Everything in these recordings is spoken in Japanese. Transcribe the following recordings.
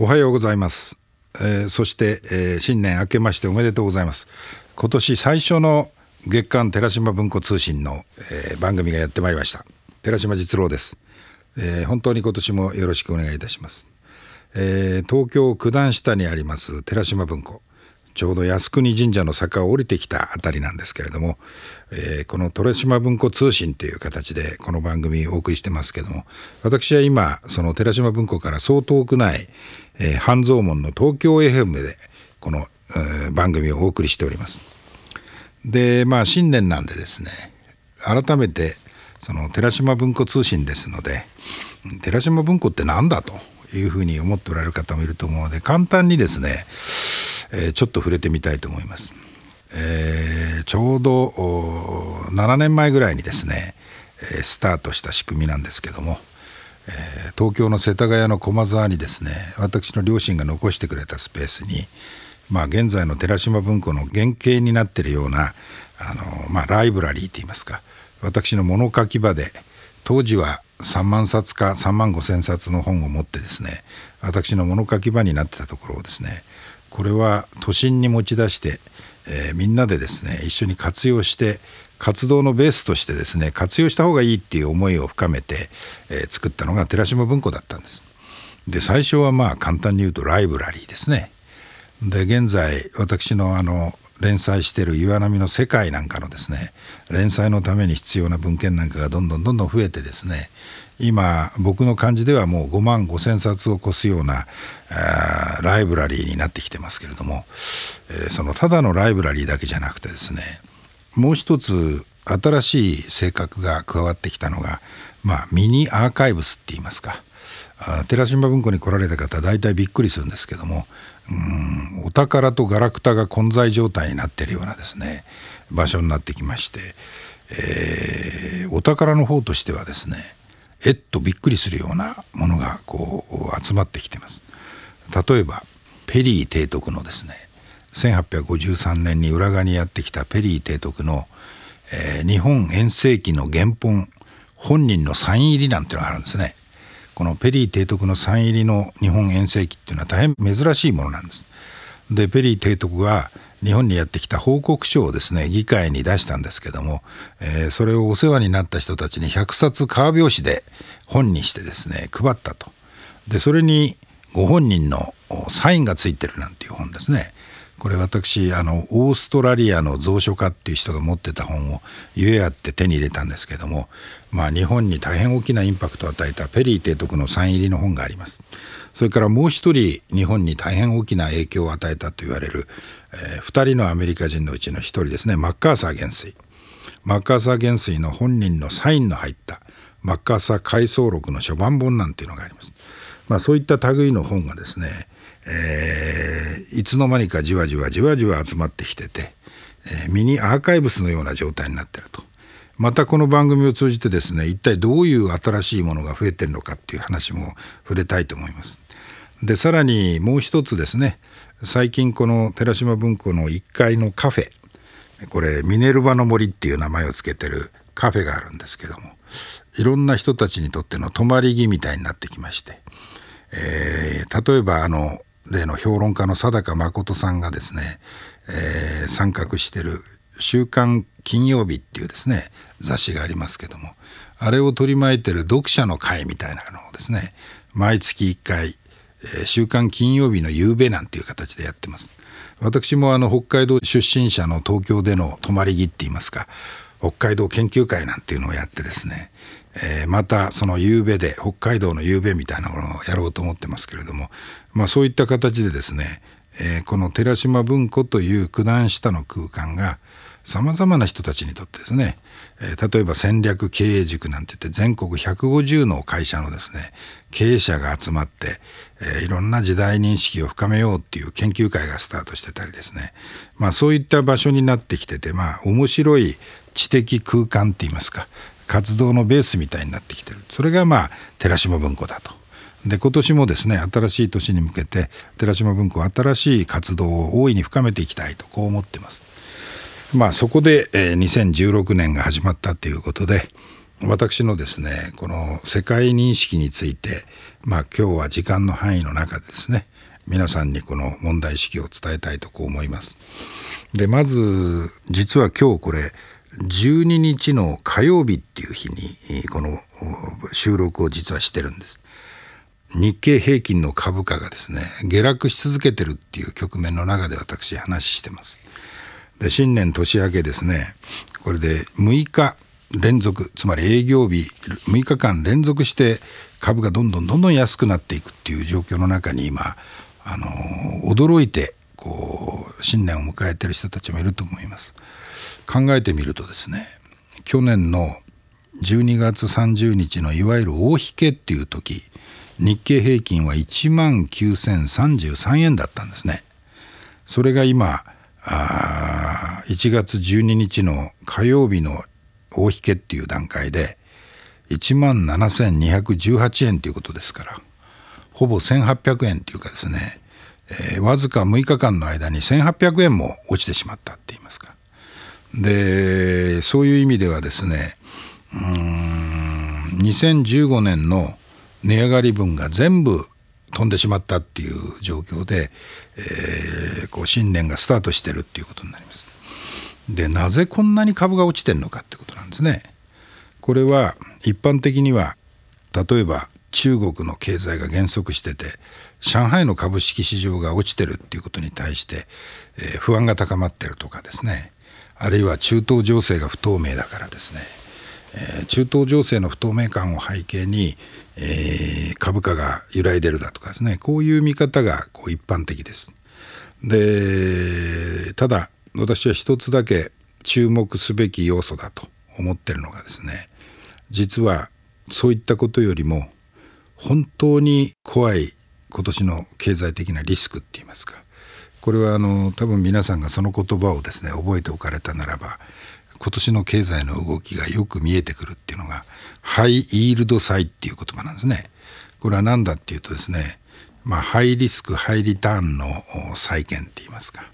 おはようございます、えー、そして、えー、新年明けましておめでとうございます。今年最初の月刊寺島文庫通信の、えー、番組がやってまいりました。寺島実郎です、えー、本当に今年もよろしくお願いいたします、えー、東京九段下にあります寺島文庫。ちょうど靖国神社の坂を降りてきたあたりなんですけれども、えー、この鳥島文庫通信という形でこの番組をお送りしてますけども私は今その寺島文庫からそう遠くない、えー、半蔵門の東京 FM でこの、えー、番組をお送りしております。でまあ新年なんでですね改めてその寺島文庫通信ですので寺島文庫って何だというふうに思っておられる方もいると思うので簡単にですねえー、ちょっと触れてみたいと思います。えー、ちょうど7年前ぐらいにですね、え、スタートした仕組みなんですけども、え、東京の世田谷の駒沢にですね私の両親が残してくれたスペースに、まあ、現在の寺島文庫の原型になっているようなあの、まあ、ライブラリーといいますか私の物書き場で当時は3万冊か3万5千冊の本を持ってですね私の物書き場になってたところをですねこれは都心に持ち出して、えー、みんなでですね一緒に活用して活動のベースとしてですね活用した方がいいっていう思いを深めて、えー、作ったのが寺島文庫だったんです。で最初はまあ簡単に言うとライブラリーですね。で現在私のあの連載している岩波の世界なんかのですね連載のために必要な文献なんかがどんどんどんどん増えてですね今僕の感じではもう5万5千冊を超すようなライブラリーになってきてますけれども、え、そのただのライブラリーだけじゃなくてですねもう一つ新しい性格が加わってきたのが、まあ、ミニアーカイブスって言いますか。寺島文庫に来られた方は大体びっくりするんですけどもうんお宝とガラクタが混在状態になっているようなですね場所になってきまして、えー、お宝の方としてはですねえっとびっくりするようなものがこう集まってきてます。例えばペリー提督のですね1853年に浦賀にやってきたペリー提督の、えー、日本遠征記の原本本人のサイン入りなんてのがあるんですね。このペリー提督のサイン入りの日本遠征記っていうのは大変珍しいものなんです。でペリー提督は日本にやってきた報告書をですね議会に出したんですけども、えー、それをお世話になった人たちに100冊革表紙で本にしてですね配ったと。でそれにご本人のサインがついてるなんていう本ですね。これ私あのオーストラリアの蔵書家っていう人が持ってた本をゆえあって手に入れたんですけども、まあ、日本に大変大きなインパクトを与えたペリー提督のサイン入りの本があります。それからもう一人日本に大変大きな影響を与えたと言われる、えー、2人のアメリカ人のうちの1人ですねマッカーサー元帥マッカーサー元帥の本人のサインの入ったマッカーサー回想録の初版本なんていうのがあります。まあ、そういった類の本がですね、えー、いつの間にかじわじわじわじわ集まってきてて、えー、ミニアーカイブスのような状態になってると。またこの番組を通じてですね一体どういう新しいものが増えてるのかっていう話も触れたいと思います。でさらにもう一つですね最近この寺島文庫の1階のカフェこれミネルヴァの森っていう名前を付けてるカフェがあるんですけどもいろんな人たちにとっての泊まり木みたいになってきまして、えー、例えばあの例の評論家の佐高誠さんがですね、えー、参画してる「週刊金曜日」っていうですね雑誌がありますけどもあれを取り巻いてる読者の会みたいなのをですね毎月1回「週刊金曜日の夕べ」なんていう形でやってます。私もあの北海道出身者の東京での泊まり木って言いますか北海道研究会なんていうのをやってですね、えー、またその夕べで北海道の夕べみたいなものをやろうと思ってますけれども、まあ、そういった形でですね、えー、この寺島文庫という九段下の空間がさまざまな人たちにとってですね、え、例えば戦略経営塾なんて言って全国150の会社のですね経営者が集まって、え、いろんな時代認識を深めようっていう研究会がスタートしてたりですね、まあ、そういった場所になってきてて、まあ、面白い知的空間って言いますか活動のベースみたいになってきてるそれがまあ寺島文庫だと。で今年もですね新しい年に向けて寺島文庫は新しい活動を大いに深めていきたいとこう思ってます。まあ、そこで、えー、2016年が始まったということで、私のですねこの世界認識についてまあ今日は時間の範囲の中でですね皆さんにこの問題意識を伝えたいとこう思います。でまず実は今日これ12日の火曜日っていう日にこの収録を実はしてるんです。日経平均の株価がですね下落し続けてるっていう局面の中で私話してます。で新年年明けですねこれで6日連続つまり営業日6日間連続して株がどんどんどんどん安くなっていくっていう状況の中に今あの驚いてこう新年を迎えてる人たちもいると思います。考えてみるとですね去年の12月30日のいわゆる大引けっていう時日経平均は1万9033円だったんですね。それが今あ1月12日の火曜日の大引けっていう段階で1万7218円ということですからほぼ1800円というかですね、えー、わずか6日間の間に1800円も落ちてしまったって言いますか。でそういう意味ではですねうん2015年の値上がり分が全部飛んでしまったっていう状況で、えー、こう新年がスタートしてるっていうことになります。でなぜこんなに株が落ちてるのかってことなんですね。これは一般的には例えば中国の経済が減速してて上海の株式市場が落ちてるっていうことに対して、えー、不安が高まってるとかですねあるいは中東情勢が不透明だからですね、えー、中東情勢の不透明感を背景に、えー、株価が揺らいでるだとかですねこういう見方がこう一般的です。でただ私は一つだけ注目すべき要素だと思ってるのがですね実はそういったことよりも本当に怖い今年の経済的なリスクって言いますかこれはあの多分皆さんがその言葉をですね覚えておかれたならば今年の経済の動きがよく見えてくるっていうのがハイイールド債っていう言葉なんですね。これは何だっていうとですね、まあ、ハイリスクハイリターンの債券って言いますか、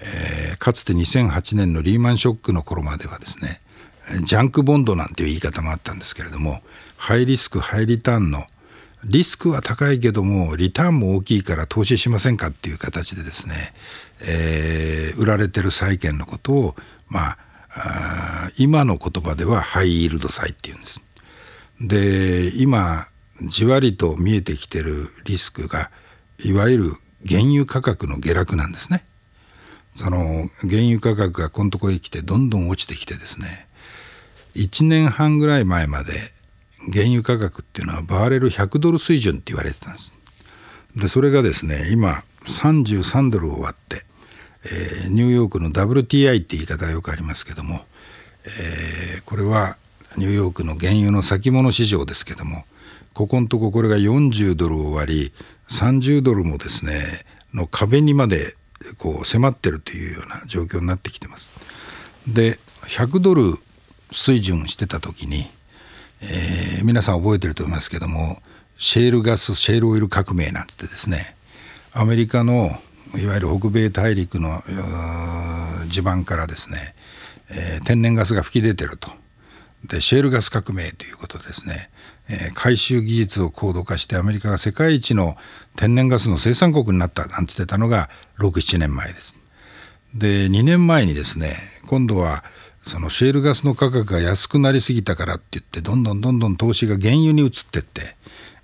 えー、かつて2008年のリーマンショックの頃まではですねジャンクボンドなんていう言い方もあったんですけれどもハイリスクハイリターンのリスクは高いけどもリターンも大きいから投資しませんかっていう形でですね、えー、売られてる債券のことをまああ今の言葉ではハイイールド債っていうんです。で今じわりと見えてきてるリスクがいわゆる原油価格の下落なんですね。その原油価格がこのとこへ来てどんどん落ちてきてですね1年半ぐらい前まで原油価格っていうのはバーレル100ドル水準って言われてたんです。でそれがですね今33ドルを割って、えー、ニューヨークの WTI って言い方がよくありますけども、えー、これはニューヨークの原油の先物市場ですけどもここのとここれが40ドルを割り30ドルもですねの壁にまでこう迫ってるというような状況になってきてます。で100ドル水準してた時にえー、皆さん覚えてると思いますけどもシェールガスシェールオイル革命なんつってですねアメリカのいわゆる北米大陸の地盤からですね、えー、天然ガスが噴き出てるとでシェールガス革命ということですね、えー、回収技術を高度化してアメリカが世界一の天然ガスの生産国になったなんつってたのが67年前です。で2年前にですね今度はそのシェールガスの価格が安くなりすぎたからって言ってどんどんどんどん投資が原油に移ってって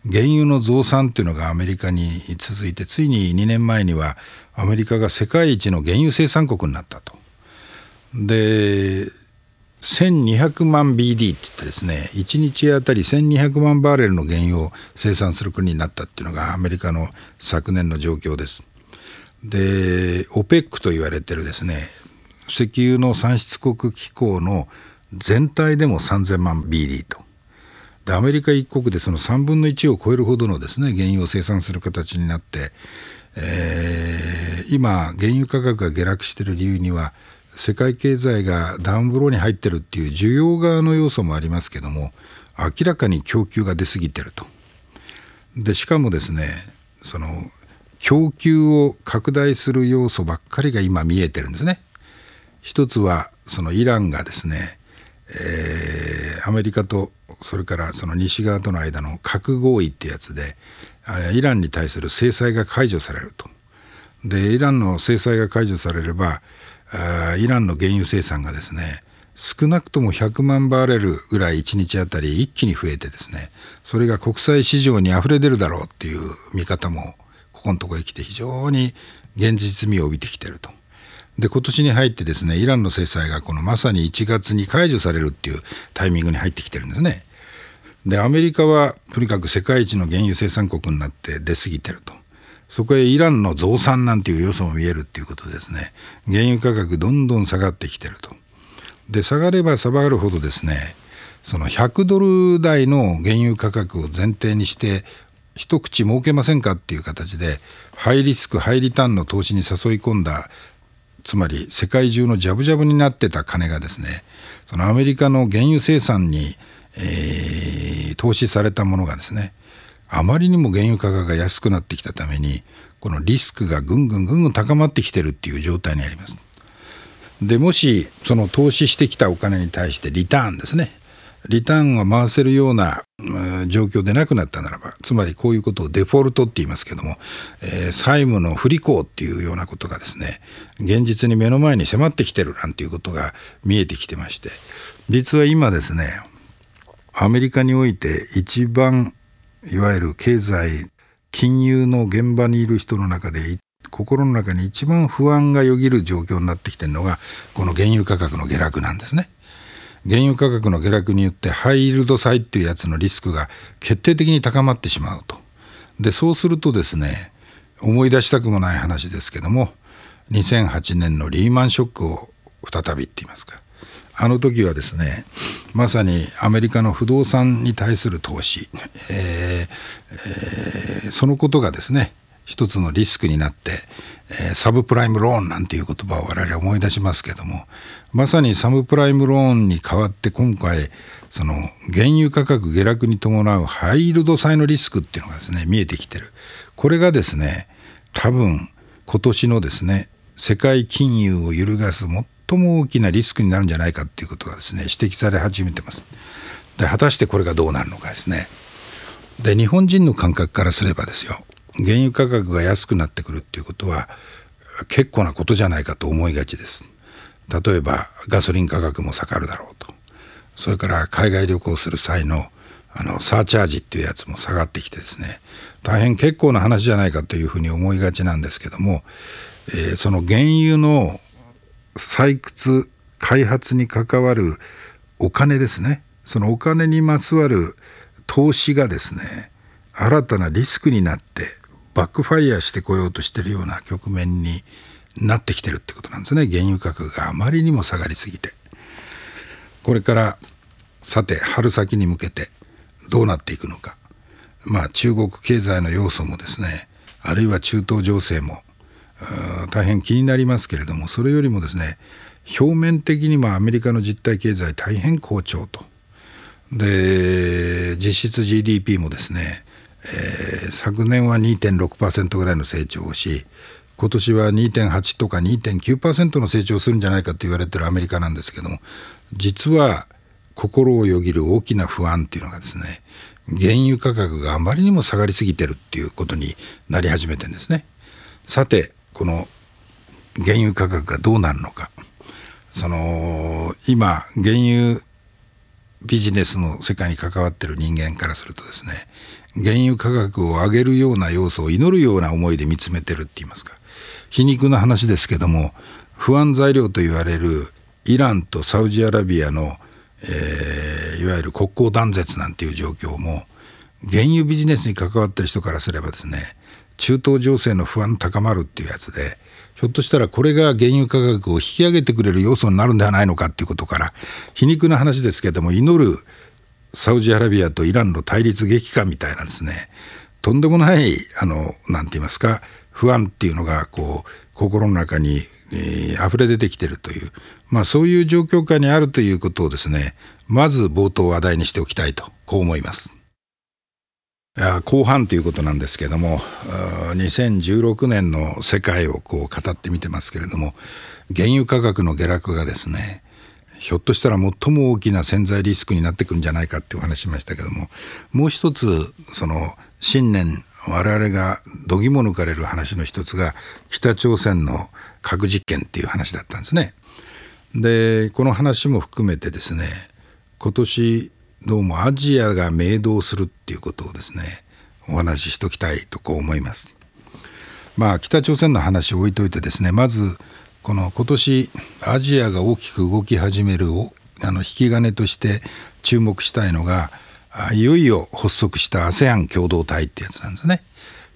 原油の増産っていうのがアメリカに続いてついに2年前にはアメリカが世界一の原油生産国になったと。で1200万 BD って言ってですね1日あたり1200万バーレルの原油を生産する国になったっていうのがアメリカの昨年の状況です。で OPEC と言われてるですね石油の産出国機構の全体でも3000万 BD と。でアメリカ一国でその3分の1を超えるほどのですね原油を生産する形になって、えー、今原油価格が下落している理由には世界経済がダウンブローに入ってるっていう需要側の要素もありますけども明らかに供給が出過ぎてると。でしかもですねその供給を拡大する要素ばっかりが今見えてるんですね。一つはそのイランがですね、えー、アメリカとそれからその西側との間の核合意ってやつでイランに対する制裁が解除されると。でイランの制裁が解除されればイランの原油生産がですね少なくとも100万バレルぐらい1日あたり一気に増えてですねそれが国際市場にあふれ出るだろうっていう見方もここのとこへ来て非常に現実味を帯びてきてると。で今年に入ってですねイランの制裁がこのまさに1月に解除されるっていうタイミングに入ってきてるんですね。でアメリカはとにかく世界一の原油生産国になって出過ぎてると。そこへイランの増産なんていう要素も見えるっていうことですね原油価格どんどん下がってきてると。で下がれば下がるほどですねその100ドル台の原油価格を前提にして一口儲けませんかっていう形でハイリスクハイリターンの投資に誘い込んだつまり世界中のジャブジャブになってた金がですねそのアメリカの原油生産に、えー、投資されたものがですねあまりにも原油価格が安くなってきたためにこのリスクがぐんぐんぐんぐん高まってきてるっていう状態にあります。でもしその投資してきたお金に対してリターンですねリターンを回せるような、状況でなくなったならばつまりこういうことをデフォルトって言いますけども、えー、債務の不履行っていうようなことがですね現実に目の前に迫ってきてるなんていうことが見えてきてまして実は今ですねアメリカにおいて一番いわゆる経済金融の現場にいる人の中で心の中に一番不安がよぎる状況になってきてるのがこの原油価格の下落なんですね。原油価格の下落によってハイイールド債っていうやつのリスクが決定的に高まってしまうと。でそうするとですね思い出したくもない話ですけども2008年のリーマンショックを再びって言いますかあの時はですねまさにアメリカの不動産に対する投資、えーえー、そのことがですね一つのリスクになって、えー、サブプライムローンなんていう言葉を我々思い出しますけどもまさにサブプライムローンに代わって今回その原油価格下落に伴うハイイールド債のリスクっていうのがですね見えてきてる。これがですね多分今年のですね世界金融を揺るがす最も大きなリスクになるんじゃないかっていうことがですね指摘され始めてます。で果たしてこれがどうなるのかですね。で日本人の感覚からすればですよ。原油価格が安くなってくるっていうことは結構なことじゃないかと思いがちです。例えばガソリン価格も下がるだろうと。それから海外旅行する際のあのサーチャージっていうやつも下がってきてですね。大変結構な話じゃないかというふうに思いがちなんですけども、えー、その原油の採掘開発に関わるお金ですね。そのお金にまつわる投資がですね新たなリスクになってバックファイヤーしてこようとしてるような局面になってきてるってことなんですね。原油価格があまりにも下がりすぎて。これからさて春先に向けてどうなっていくのか。まあ中国経済の要素もですねあるいは中東情勢も大変気になりますけれどもそれよりもですね表面的にもアメリカの実体経済大変好調と。で実質 GDP もですねえー、昨年は2.6%ぐらいの成長をし今年は2.8とか2.9%の成長するんじゃないかと言われてるアメリカなんですけども実は心をよぎる大きな不安っていうのがですね原油価格があまりにも下がりすぎてるっていうことになり始めてるんですね。さてこの原油価格がどうなるのかその今原油ビジネスの世界に関わってる人間からするとですね原油価格を上げるような要素を祈るような思いで見つめてるって言いますか。皮肉な話ですけども不安材料と言われるイランとサウジアラビアの、えー、いわゆる国交断絶なんていう状況も原油ビジネスに関わってる人からすればですね中東情勢の不安高まるっていうやつでひょっとしたらこれが原油価格を引き上げてくれる要素になるんではないのかっていうことから皮肉な話ですけども祈るサウジアラビアとイランの対立激化みたいなですねとんでもないあのなんて言いますか不安っていうのがこう心の中に、えー、溢れ出てきてるという、まあ、そういう状況下にあるということをですねまず冒頭話題にしておきたいとこう思います。後半ということなんですけども2016年の世界をこう語ってみてますけれども原油価格の下落がですねひょっとしたら最も大きな潜在リスクになってくるんじゃないかっていう話しましたけどももう一つその新年我々が度肝抜かれる話の一つが北朝鮮の核実験っていう話だったんですね。でこの話も含めてですね今年どうもアジアが明動するっていうことをですねお話ししときたいとこう思います。まあ北朝鮮の話置いといてですねまずこの今年アジアが大きく動き始めるあの引き金として注目したいのがいよいよ発足した ASEAN 共同体ってやつなんですね。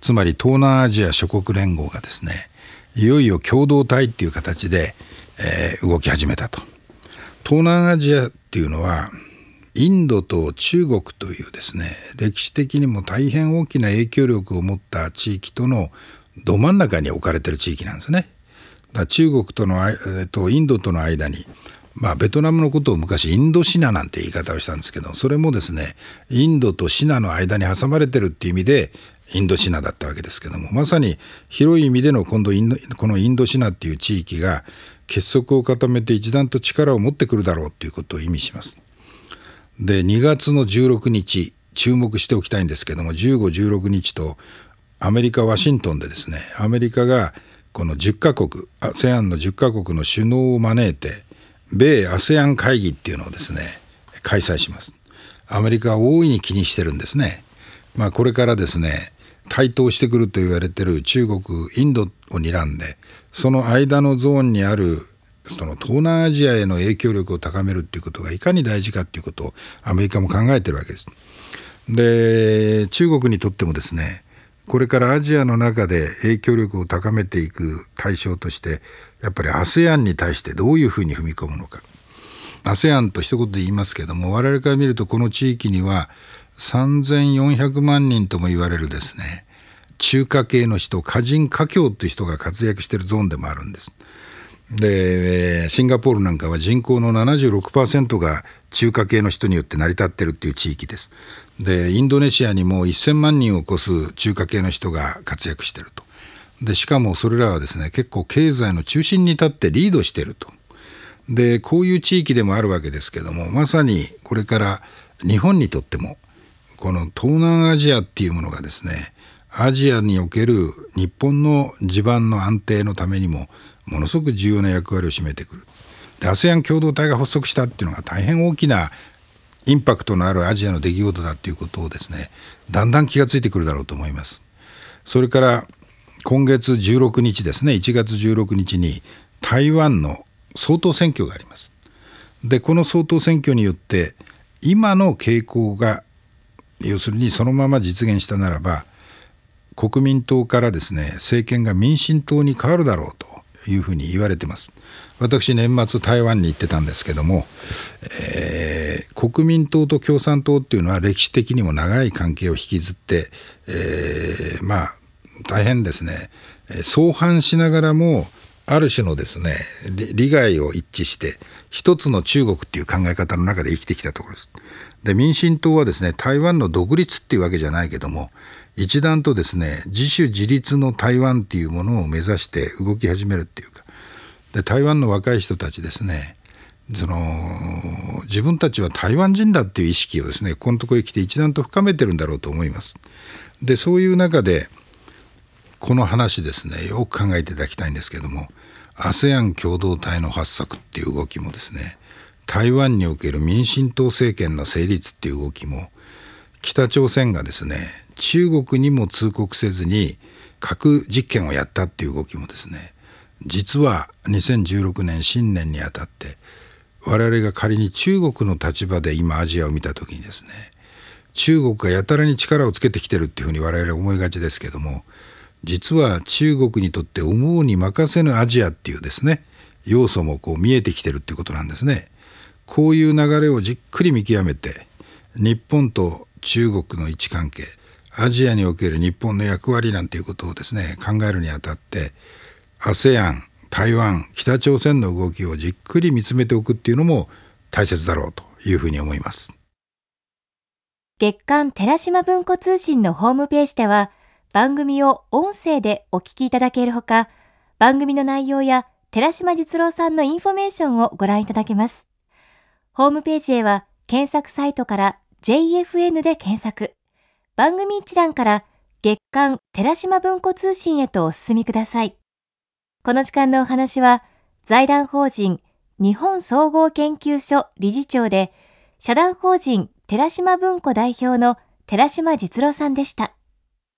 つまり東南アジア諸国連合がですねいよいよ共同体っていう形で、えー、動き始めたと。東南アジアっていうのはインドと中国というですね歴史的にも大変大きな影響力を持った地域とのど真ん中に置かれてる地域なんですね。だ中国との、えっと、インドとの間に、まあ、ベトナムのことを昔インドシナなんて言い方をしたんですけどそれもですねインドとシナの間に挟まれてるっていう意味でインドシナだったわけですけどもまさに広い意味での今度インドこのインドシナっていう地域が結束を固めて一段と力を持ってくるだろうということを意味します。で2月の16日注目しておきたいんですけども15、16日とアメリカ・ワシントンでですねアメリカがこの10カ国 ASEAN の10カ国の首脳を招いて米 ASEAN 会議っていうのをですね開催しますアメリカは大いに気にしてるんですねまあこれからですね台頭してくると言われてる中国インドを睨んでその間のゾーンにあるその東南アジアへの影響力を高めるっていうことがいかに大事かっていうことをアメリカも考えてるわけです。で中国にとってもですねこれからアジアの中で影響力を高めていく対象としてやっぱり ASEAN に対してどういうふうに踏み込むのか ASEAN と一言で言いますけども我々から見るとこの地域には3400万人とも言われるですね中華系の人華人華僑という人が活躍しているゾーンでもあるんです。でシンガポールなんかは人口の76%が中華系の人によって成り立ってるっていう地域です。でインドネシアにも1000万人を超す中華系の人が活躍してると。でしかもそれらはですね結構経済の中心に立ってリードしてると。でこういう地域でもあるわけですけどもまさにこれから日本にとってもこの東南アジアっていうものがですねアジアにおける日本の地盤の安定のためにもものすごく重要な役割を占めてくる。で ASEAN 共同体が発足したっていうのが大変大きなインパクトのあるアジアの出来事だっていうことをですねだんだん気がついてくるだろうと思います。それから今月16日ですね1月16日に台湾の総統選挙があります。でこの総統選挙によって今の傾向が要するにそのまま実現したならば国民党からですね政権が民進党に変わるだろうというふうに言われてます。私年末台湾に行ってたんですけども、えー、国民党と共産党っていうのは歴史的にも長い関係を引きずって、えー、まあ大変ですね相反しながらもある種のですね利害を一致して一つの中国っていう考え方の中で生きてきたところです。で民進党はですね台湾の独立っていうわけじゃないけども一段とですね自主自立の台湾っていうものを目指して動き始めるっていうかで台湾の若い人たちですねその自分たちは台湾人だっていう意識をですねここのところへ来て一段と深めてるんだろうと思います。でそういう中でこの話ですねよく考えていただきたいんですけども ASEAN 共同体の発足っていう動きもですね台湾における民進党政権の成立っていう動きも北朝鮮がですね中国にも通告せずに核実験をやったっていう動きもですね実は2016年新年にあたって我々が仮に中国の立場で今アジアを見た時にですね中国がやたらに力をつけてきてるっていうふうに我々思いがちですけども実は中国にとって思うに任せぬアジアっていうですね要素もこう見えてきてるっていうことなんですね。こういう流れをじっくり見極めて日本と中国の位置関係アジアにおける日本の役割なんていうことをですね考えるにあたって ASEAN 台湾北朝鮮の動きをじっくり見つめておくっていうのも大切だろうというふうに思います。月刊寺島文庫通信のホームページでは番組を音声でお聞きいただけるほか番組の内容や寺島実郎さんのインフォメーションをご覧いただけます。ホームページへは検索サイトから JFN で検索。番組一覧から月刊寺島文庫通信へとお進みください。この時間のお話は財団法人日本総合研究所理事長で社団法人寺島文庫代表の寺島実郎さんでした。